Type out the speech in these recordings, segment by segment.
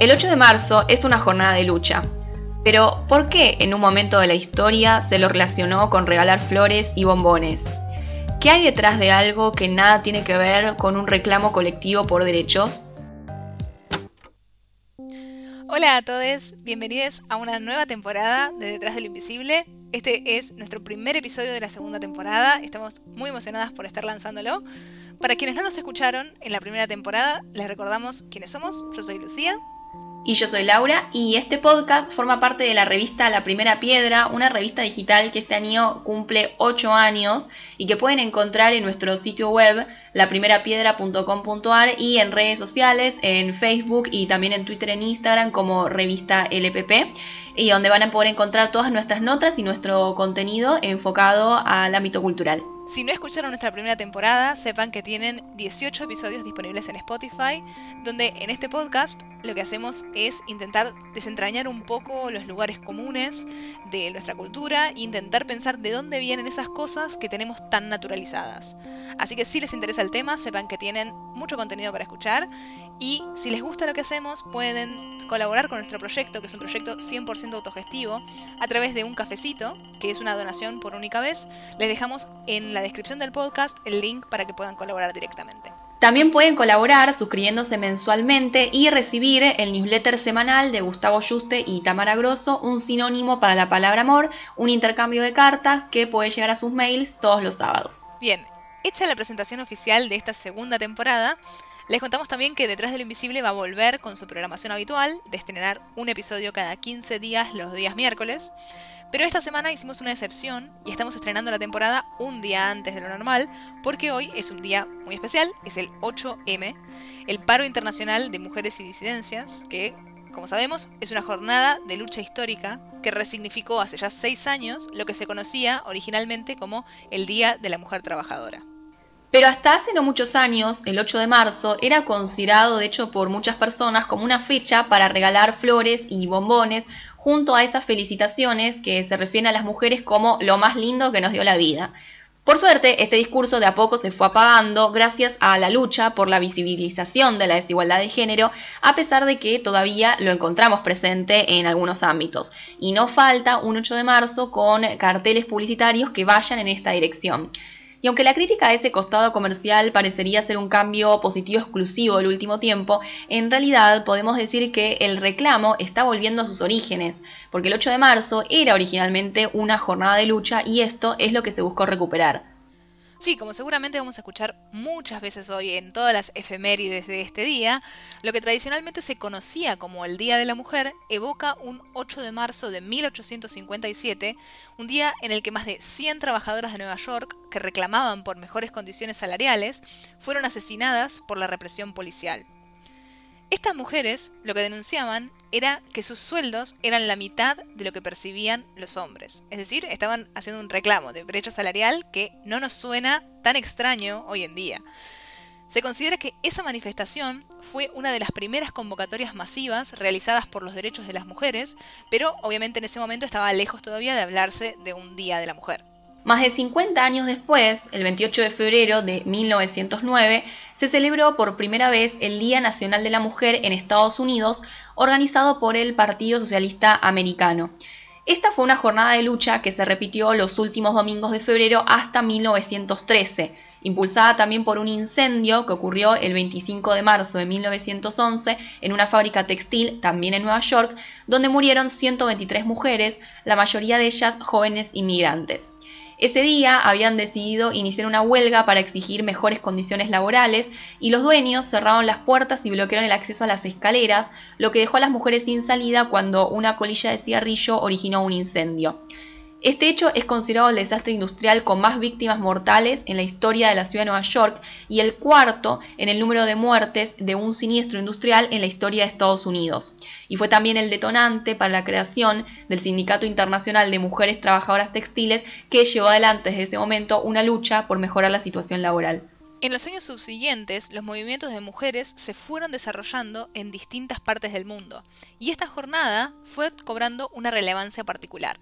El 8 de marzo es una jornada de lucha, pero ¿por qué en un momento de la historia se lo relacionó con regalar flores y bombones? ¿Qué hay detrás de algo que nada tiene que ver con un reclamo colectivo por derechos? Hola a todos, bienvenidos a una nueva temporada de Detrás del Invisible. Este es nuestro primer episodio de la segunda temporada, estamos muy emocionadas por estar lanzándolo. Para quienes no nos escucharon en la primera temporada, les recordamos quiénes somos. Yo soy Lucía. Y yo soy Laura y este podcast forma parte de la revista La Primera Piedra, una revista digital que este año cumple 8 años y que pueden encontrar en nuestro sitio web laprimerapiedra.com.ar y en redes sociales, en Facebook y también en Twitter e Instagram como revista LPP y donde van a poder encontrar todas nuestras notas y nuestro contenido enfocado al ámbito cultural. Si no escucharon nuestra primera temporada, sepan que tienen 18 episodios disponibles en Spotify, donde en este podcast lo que hacemos es intentar desentrañar un poco los lugares comunes de nuestra cultura e intentar pensar de dónde vienen esas cosas que tenemos tan naturalizadas. Así que si les interesa el tema, sepan que tienen mucho contenido para escuchar y si les gusta lo que hacemos, pueden colaborar con nuestro proyecto, que es un proyecto 100% autogestivo, a través de un cafecito, que es una donación por única vez. Les dejamos en la descripción del podcast el link para que puedan colaborar directamente. También pueden colaborar suscribiéndose mensualmente y recibir el newsletter semanal de Gustavo Juste y Tamara Grosso, un sinónimo para la palabra amor, un intercambio de cartas que puede llegar a sus mails todos los sábados. Bien, hecha la presentación oficial de esta segunda temporada, les contamos también que Detrás de lo Invisible va a volver con su programación habitual de estrenar un episodio cada 15 días los días miércoles. Pero esta semana hicimos una excepción y estamos estrenando la temporada un día antes de lo normal, porque hoy es un día muy especial, es el 8M, el Paro Internacional de Mujeres y Disidencias, que, como sabemos, es una jornada de lucha histórica que resignificó hace ya seis años lo que se conocía originalmente como el Día de la Mujer Trabajadora. Pero hasta hace no muchos años, el 8 de marzo, era considerado de hecho por muchas personas como una fecha para regalar flores y bombones junto a esas felicitaciones que se refieren a las mujeres como lo más lindo que nos dio la vida. Por suerte, este discurso de a poco se fue apagando gracias a la lucha por la visibilización de la desigualdad de género, a pesar de que todavía lo encontramos presente en algunos ámbitos. Y no falta un 8 de marzo con carteles publicitarios que vayan en esta dirección. Y aunque la crítica a ese costado comercial parecería ser un cambio positivo exclusivo del último tiempo, en realidad podemos decir que el reclamo está volviendo a sus orígenes, porque el 8 de marzo era originalmente una jornada de lucha y esto es lo que se buscó recuperar. Sí, como seguramente vamos a escuchar muchas veces hoy en todas las efemérides de este día, lo que tradicionalmente se conocía como el Día de la Mujer evoca un 8 de marzo de 1857, un día en el que más de 100 trabajadoras de Nueva York, que reclamaban por mejores condiciones salariales, fueron asesinadas por la represión policial. Estas mujeres lo que denunciaban era que sus sueldos eran la mitad de lo que percibían los hombres. Es decir, estaban haciendo un reclamo de brecha salarial que no nos suena tan extraño hoy en día. Se considera que esa manifestación fue una de las primeras convocatorias masivas realizadas por los derechos de las mujeres, pero obviamente en ese momento estaba lejos todavía de hablarse de un Día de la Mujer. Más de 50 años después, el 28 de febrero de 1909, se celebró por primera vez el Día Nacional de la Mujer en Estados Unidos, organizado por el Partido Socialista Americano. Esta fue una jornada de lucha que se repitió los últimos domingos de febrero hasta 1913, impulsada también por un incendio que ocurrió el 25 de marzo de 1911 en una fábrica textil también en Nueva York, donde murieron 123 mujeres, la mayoría de ellas jóvenes inmigrantes. Ese día habían decidido iniciar una huelga para exigir mejores condiciones laborales y los dueños cerraron las puertas y bloquearon el acceso a las escaleras, lo que dejó a las mujeres sin salida cuando una colilla de cigarrillo originó un incendio. Este hecho es considerado el desastre industrial con más víctimas mortales en la historia de la ciudad de Nueva York y el cuarto en el número de muertes de un siniestro industrial en la historia de Estados Unidos. Y fue también el detonante para la creación del Sindicato Internacional de Mujeres Trabajadoras Textiles que llevó adelante desde ese momento una lucha por mejorar la situación laboral. En los años subsiguientes, los movimientos de mujeres se fueron desarrollando en distintas partes del mundo, y esta jornada fue cobrando una relevancia particular.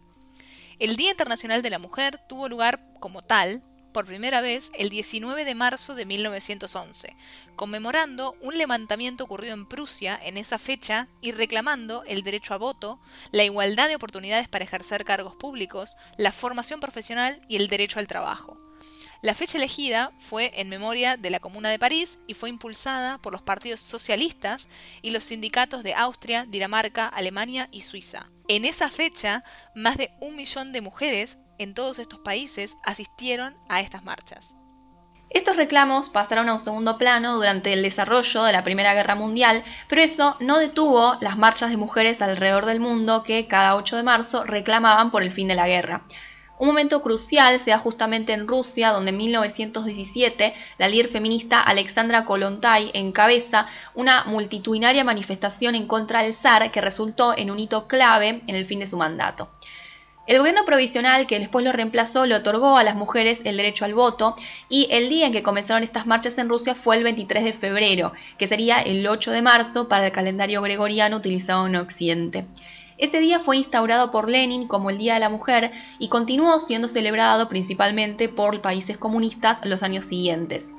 El Día Internacional de la Mujer tuvo lugar como tal por primera vez el 19 de marzo de 1911, conmemorando un levantamiento ocurrido en Prusia en esa fecha y reclamando el derecho a voto, la igualdad de oportunidades para ejercer cargos públicos, la formación profesional y el derecho al trabajo. La fecha elegida fue en memoria de la Comuna de París y fue impulsada por los partidos socialistas y los sindicatos de Austria, Dinamarca, Alemania y Suiza. En esa fecha, más de un millón de mujeres en todos estos países asistieron a estas marchas. Estos reclamos pasaron a un segundo plano durante el desarrollo de la Primera Guerra Mundial, pero eso no detuvo las marchas de mujeres alrededor del mundo que cada 8 de marzo reclamaban por el fin de la guerra. Un momento crucial se da justamente en Rusia, donde en 1917 la líder feminista Alexandra Kolontai encabeza una multitudinaria manifestación en contra del zar que resultó en un hito clave en el fin de su mandato. El gobierno provisional que después lo reemplazó le otorgó a las mujeres el derecho al voto y el día en que comenzaron estas marchas en Rusia fue el 23 de febrero, que sería el 8 de marzo para el calendario gregoriano utilizado en Occidente. Ese día fue instaurado por Lenin como el Día de la Mujer y continuó siendo celebrado principalmente por países comunistas los años siguientes.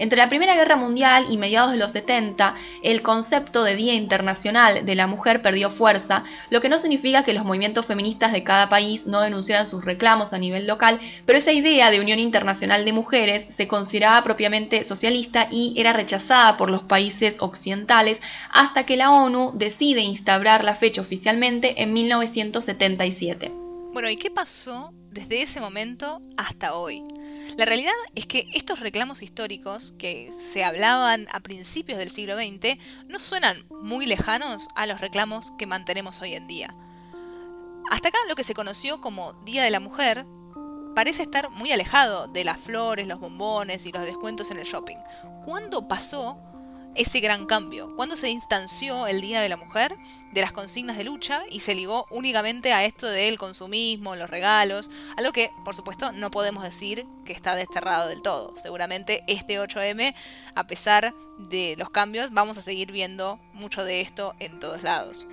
Entre la Primera Guerra Mundial y mediados de los 70, el concepto de Día Internacional de la Mujer perdió fuerza, lo que no significa que los movimientos feministas de cada país no denunciaran sus reclamos a nivel local, pero esa idea de Unión Internacional de Mujeres se consideraba propiamente socialista y era rechazada por los países occidentales hasta que la ONU decide instaurar la fecha oficialmente en 1977. Bueno, ¿y qué pasó desde ese momento hasta hoy? La realidad es que estos reclamos históricos que se hablaban a principios del siglo XX no suenan muy lejanos a los reclamos que mantenemos hoy en día. Hasta acá lo que se conoció como Día de la Mujer parece estar muy alejado de las flores, los bombones y los descuentos en el shopping. ¿Cuándo pasó ese gran cambio, cuando se instanció el Día de la Mujer de las consignas de lucha y se ligó únicamente a esto del consumismo, los regalos, algo que por supuesto no podemos decir que está desterrado del todo. Seguramente este 8M, a pesar de los cambios, vamos a seguir viendo mucho de esto en todos lados.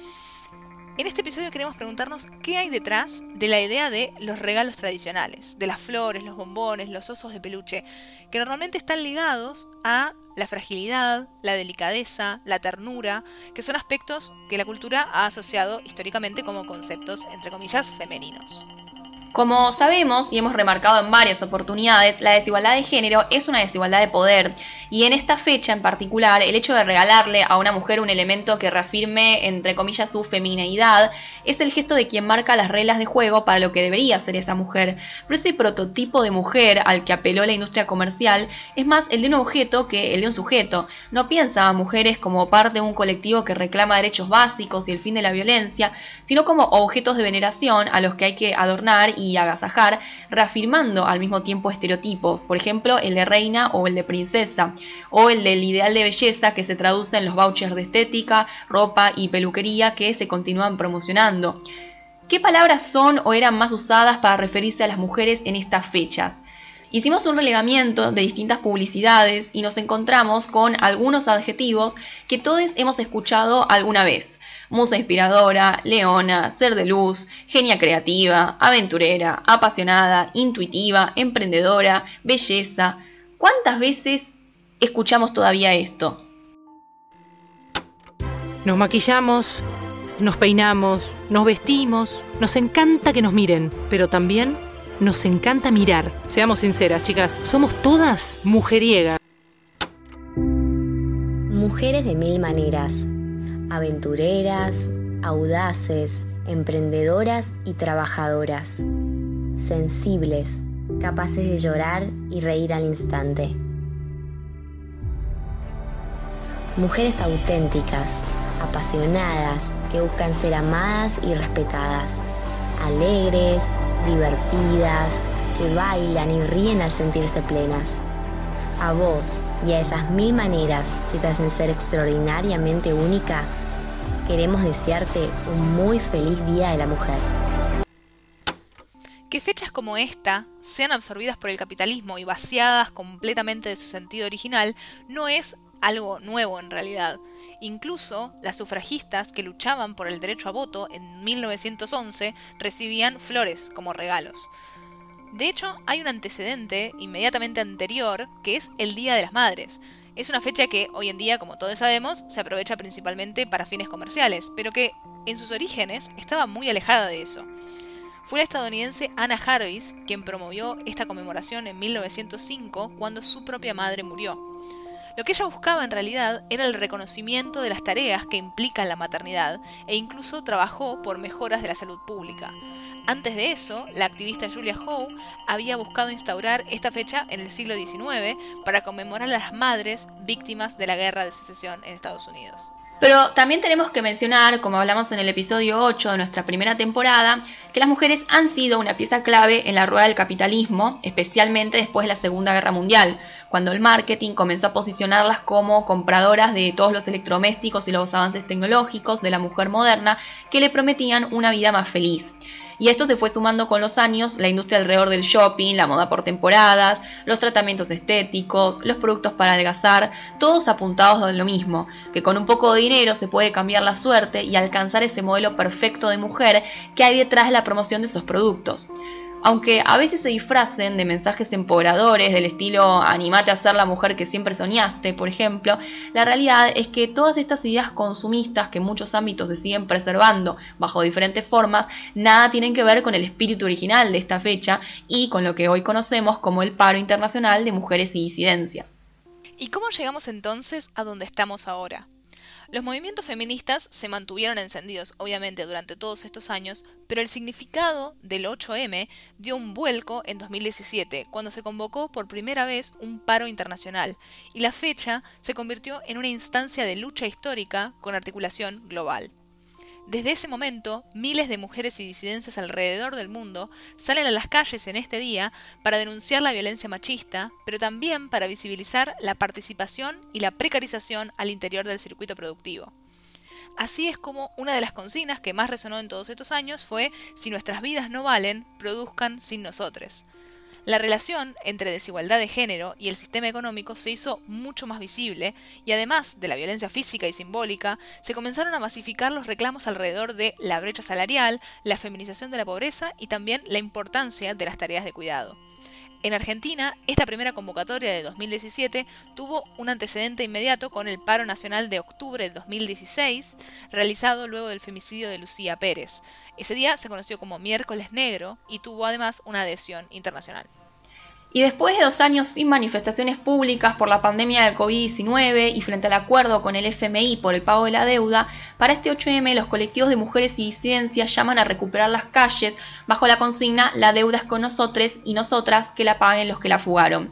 En este episodio queremos preguntarnos qué hay detrás de la idea de los regalos tradicionales, de las flores, los bombones, los osos de peluche, que normalmente están ligados a la fragilidad, la delicadeza, la ternura, que son aspectos que la cultura ha asociado históricamente como conceptos, entre comillas, femeninos. Como sabemos y hemos remarcado en varias oportunidades, la desigualdad de género es una desigualdad de poder y en esta fecha en particular el hecho de regalarle a una mujer un elemento que reafirme entre comillas su femineidad es el gesto de quien marca las reglas de juego para lo que debería ser esa mujer. Pero ese prototipo de mujer al que apeló la industria comercial es más el de un objeto que el de un sujeto. No piensa a mujeres como parte de un colectivo que reclama derechos básicos y el fin de la violencia, sino como objetos de veneración a los que hay que adornar y y agasajar, reafirmando al mismo tiempo estereotipos, por ejemplo el de reina o el de princesa, o el del ideal de belleza que se traduce en los vouchers de estética, ropa y peluquería que se continúan promocionando. ¿Qué palabras son o eran más usadas para referirse a las mujeres en estas fechas? Hicimos un relegamiento de distintas publicidades y nos encontramos con algunos adjetivos que todos hemos escuchado alguna vez. Musa inspiradora, leona, ser de luz, genia creativa, aventurera, apasionada, intuitiva, emprendedora, belleza. ¿Cuántas veces escuchamos todavía esto? Nos maquillamos, nos peinamos, nos vestimos, nos encanta que nos miren, pero también nos encanta mirar. Seamos sinceras, chicas, somos todas mujeriegas. Mujeres de mil maneras, aventureras, audaces, emprendedoras y trabajadoras, sensibles, capaces de llorar y reír al instante. Mujeres auténticas, apasionadas, que buscan ser amadas y respetadas, alegres, divertidas, que bailan y ríen al sentirse plenas. A vos y a esas mil maneras que te hacen ser extraordinariamente única, queremos desearte un muy feliz Día de la Mujer. Que fechas como esta sean absorbidas por el capitalismo y vaciadas completamente de su sentido original no es algo nuevo en realidad. Incluso las sufragistas que luchaban por el derecho a voto en 1911 recibían flores como regalos. De hecho, hay un antecedente inmediatamente anterior que es el Día de las Madres. Es una fecha que hoy en día, como todos sabemos, se aprovecha principalmente para fines comerciales, pero que en sus orígenes estaba muy alejada de eso. Fue la estadounidense Anna Jarvis quien promovió esta conmemoración en 1905 cuando su propia madre murió. Lo que ella buscaba en realidad era el reconocimiento de las tareas que implican la maternidad e incluso trabajó por mejoras de la salud pública. Antes de eso, la activista Julia Howe había buscado instaurar esta fecha en el siglo XIX para conmemorar a las madres víctimas de la guerra de secesión en Estados Unidos. Pero también tenemos que mencionar, como hablamos en el episodio 8 de nuestra primera temporada, que las mujeres han sido una pieza clave en la rueda del capitalismo, especialmente después de la Segunda Guerra Mundial, cuando el marketing comenzó a posicionarlas como compradoras de todos los electrodomésticos y los avances tecnológicos de la mujer moderna que le prometían una vida más feliz. Y esto se fue sumando con los años la industria alrededor del shopping, la moda por temporadas, los tratamientos estéticos, los productos para adelgazar, todos apuntados a lo mismo, que con un poco de dinero se puede cambiar la suerte y alcanzar ese modelo perfecto de mujer que hay detrás de la promoción de esos productos. Aunque a veces se disfracen de mensajes empoderadores del estilo animate a ser la mujer que siempre soñaste, por ejemplo, la realidad es que todas estas ideas consumistas que en muchos ámbitos se siguen preservando bajo diferentes formas, nada tienen que ver con el espíritu original de esta fecha y con lo que hoy conocemos como el paro internacional de mujeres y disidencias. ¿Y cómo llegamos entonces a donde estamos ahora? Los movimientos feministas se mantuvieron encendidos, obviamente, durante todos estos años, pero el significado del 8M dio un vuelco en 2017, cuando se convocó por primera vez un paro internacional, y la fecha se convirtió en una instancia de lucha histórica con articulación global. Desde ese momento, miles de mujeres y disidencias alrededor del mundo salen a las calles en este día para denunciar la violencia machista, pero también para visibilizar la participación y la precarización al interior del circuito productivo. Así es como una de las consignas que más resonó en todos estos años fue si nuestras vidas no valen, produzcan sin nosotros. La relación entre desigualdad de género y el sistema económico se hizo mucho más visible y además de la violencia física y simbólica, se comenzaron a masificar los reclamos alrededor de la brecha salarial, la feminización de la pobreza y también la importancia de las tareas de cuidado. En Argentina, esta primera convocatoria de 2017 tuvo un antecedente inmediato con el paro nacional de octubre de 2016, realizado luego del femicidio de Lucía Pérez. Ese día se conoció como Miércoles Negro y tuvo además una adhesión internacional. Y después de dos años sin manifestaciones públicas por la pandemia de COVID-19 y frente al acuerdo con el FMI por el pago de la deuda, para este 8M los colectivos de mujeres y disidencias llaman a recuperar las calles bajo la consigna La deuda es con nosotros y nosotras que la paguen los que la fugaron.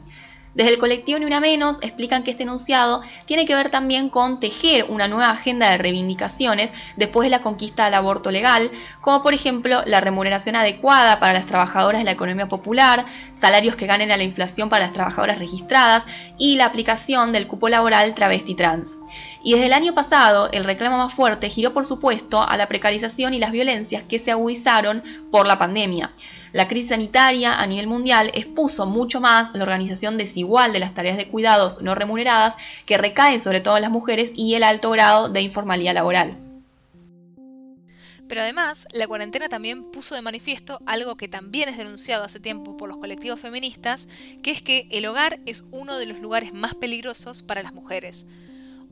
Desde el colectivo Ni Una Menos explican que este enunciado tiene que ver también con tejer una nueva agenda de reivindicaciones después de la conquista del aborto legal, como por ejemplo la remuneración adecuada para las trabajadoras de la economía popular, salarios que ganen a la inflación para las trabajadoras registradas y la aplicación del cupo laboral travesti trans. Y desde el año pasado, el reclamo más fuerte giró por supuesto a la precarización y las violencias que se agudizaron por la pandemia. La crisis sanitaria a nivel mundial expuso mucho más la organización desigual de las tareas de cuidados no remuneradas que recaen sobre todo en las mujeres y el alto grado de informalidad laboral. Pero además, la cuarentena también puso de manifiesto algo que también es denunciado hace tiempo por los colectivos feministas, que es que el hogar es uno de los lugares más peligrosos para las mujeres.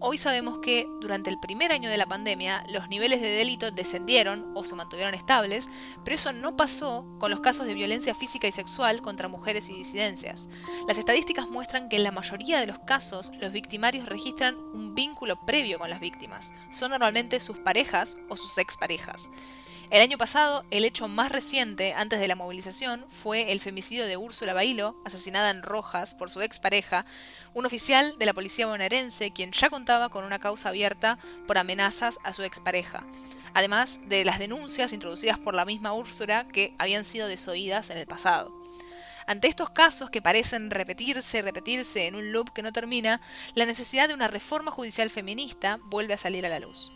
Hoy sabemos que durante el primer año de la pandemia los niveles de delito descendieron o se mantuvieron estables, pero eso no pasó con los casos de violencia física y sexual contra mujeres y disidencias. Las estadísticas muestran que en la mayoría de los casos los victimarios registran un vínculo previo con las víctimas. Son normalmente sus parejas o sus exparejas. El año pasado, el hecho más reciente antes de la movilización fue el femicidio de Úrsula Bailo, asesinada en Rojas por su expareja, un oficial de la policía bonaerense quien ya contaba con una causa abierta por amenazas a su expareja. además de las denuncias introducidas por la misma Úrsula que habían sido desoídas en el pasado. Ante estos casos que parecen repetirse y repetirse en un loop que no termina, la necesidad de una reforma judicial feminista vuelve a salir a la luz.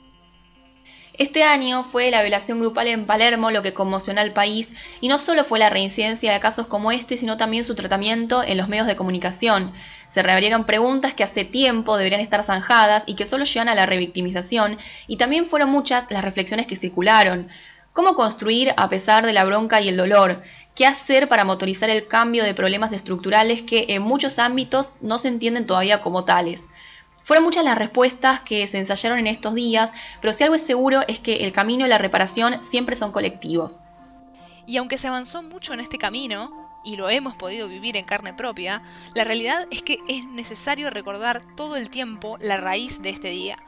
Este año fue la violación grupal en Palermo lo que conmocionó al país y no solo fue la reincidencia de casos como este, sino también su tratamiento en los medios de comunicación. Se reabrieron preguntas que hace tiempo deberían estar zanjadas y que solo llevan a la revictimización y también fueron muchas las reflexiones que circularon. ¿Cómo construir a pesar de la bronca y el dolor? ¿Qué hacer para motorizar el cambio de problemas estructurales que en muchos ámbitos no se entienden todavía como tales? Fueron muchas las respuestas que se ensayaron en estos días, pero si algo es seguro es que el camino y la reparación siempre son colectivos. Y aunque se avanzó mucho en este camino, y lo hemos podido vivir en carne propia, la realidad es que es necesario recordar todo el tiempo la raíz de este día.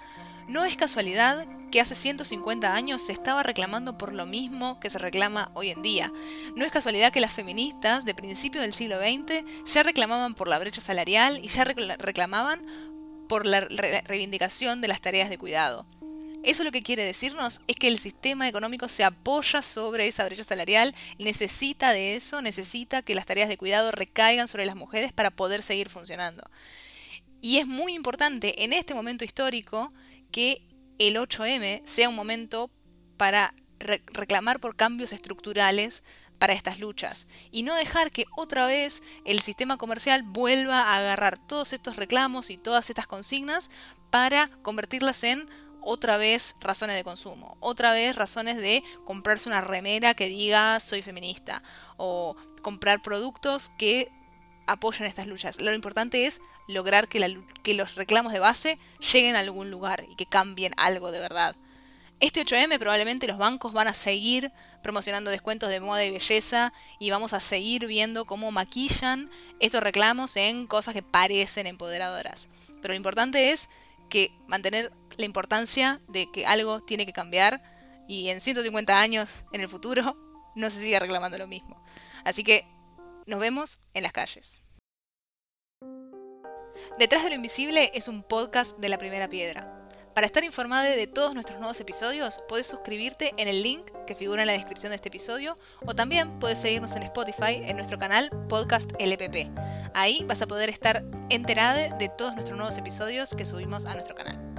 No es casualidad que hace 150 años se estaba reclamando por lo mismo que se reclama hoy en día. No es casualidad que las feministas de principio del siglo XX ya reclamaban por la brecha salarial y ya reclamaban por la reivindicación de las tareas de cuidado. Eso lo que quiere decirnos es que el sistema económico se apoya sobre esa brecha salarial, necesita de eso, necesita que las tareas de cuidado recaigan sobre las mujeres para poder seguir funcionando. Y es muy importante en este momento histórico que el 8M sea un momento para reclamar por cambios estructurales para estas luchas y no dejar que otra vez el sistema comercial vuelva a agarrar todos estos reclamos y todas estas consignas para convertirlas en otra vez razones de consumo, otra vez razones de comprarse una remera que diga soy feminista o comprar productos que apoyen estas luchas. Lo importante es lograr que, que los reclamos de base lleguen a algún lugar y que cambien algo de verdad. Este 8M probablemente los bancos van a seguir promocionando descuentos de moda y belleza y vamos a seguir viendo cómo maquillan estos reclamos en cosas que parecen empoderadoras. Pero lo importante es que mantener la importancia de que algo tiene que cambiar y en 150 años en el futuro no se siga reclamando lo mismo. Así que nos vemos en las calles. Detrás de lo Invisible es un podcast de la primera piedra. Para estar informado de todos nuestros nuevos episodios, puedes suscribirte en el link que figura en la descripción de este episodio o también puedes seguirnos en Spotify en nuestro canal Podcast LPP. Ahí vas a poder estar enterada de todos nuestros nuevos episodios que subimos a nuestro canal.